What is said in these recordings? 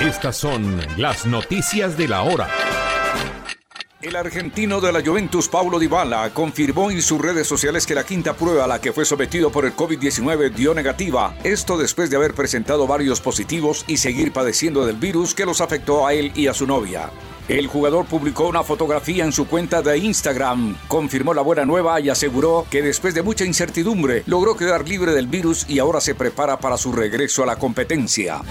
Estas son las noticias de la hora. El argentino de la Juventus, Paulo Dybala, confirmó en sus redes sociales que la quinta prueba a la que fue sometido por el COVID-19 dio negativa. Esto después de haber presentado varios positivos y seguir padeciendo del virus que los afectó a él y a su novia. El jugador publicó una fotografía en su cuenta de Instagram, confirmó la buena nueva y aseguró que después de mucha incertidumbre logró quedar libre del virus y ahora se prepara para su regreso a la competencia.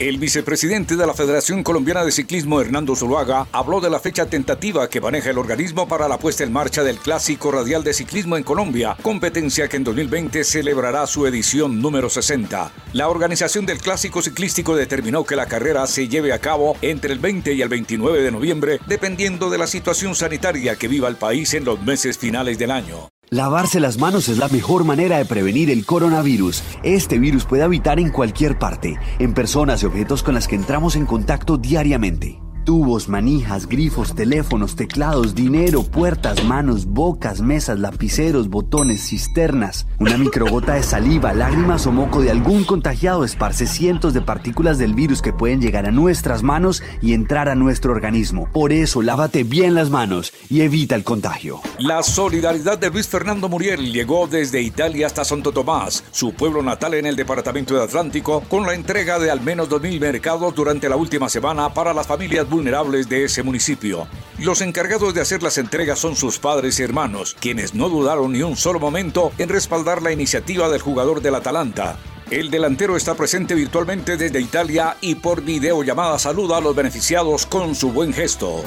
El vicepresidente de la Federación Colombiana de Ciclismo, Hernando Zuluaga, habló de la fecha tentativa que maneja el organismo para la puesta en marcha del Clásico Radial de Ciclismo en Colombia, competencia que en 2020 celebrará su edición número 60. La organización del Clásico Ciclístico determinó que la carrera se lleve a cabo entre el 20 y el 29 de noviembre, dependiendo de la situación sanitaria que viva el país en los meses finales del año. Lavarse las manos es la mejor manera de prevenir el coronavirus. Este virus puede habitar en cualquier parte, en personas y objetos con las que entramos en contacto diariamente. Tubos, manijas, grifos, teléfonos, teclados, dinero, puertas, manos, bocas, mesas, lapiceros, botones, cisternas. Una microgota de saliva, lágrimas o moco de algún contagiado esparce cientos de partículas del virus que pueden llegar a nuestras manos y entrar a nuestro organismo. Por eso, lávate bien las manos y evita el contagio. La solidaridad de Luis Fernando Muriel llegó desde Italia hasta Santo Tomás, su pueblo natal en el departamento de Atlántico, con la entrega de al menos 2.000 mercados durante la última semana para las familias vulnerables de ese municipio. Los encargados de hacer las entregas son sus padres y hermanos, quienes no dudaron ni un solo momento en respaldar la iniciativa del jugador del Atalanta. El delantero está presente virtualmente desde Italia y por videollamada saluda a los beneficiados con su buen gesto.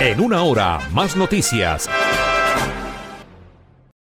En una hora, más noticias.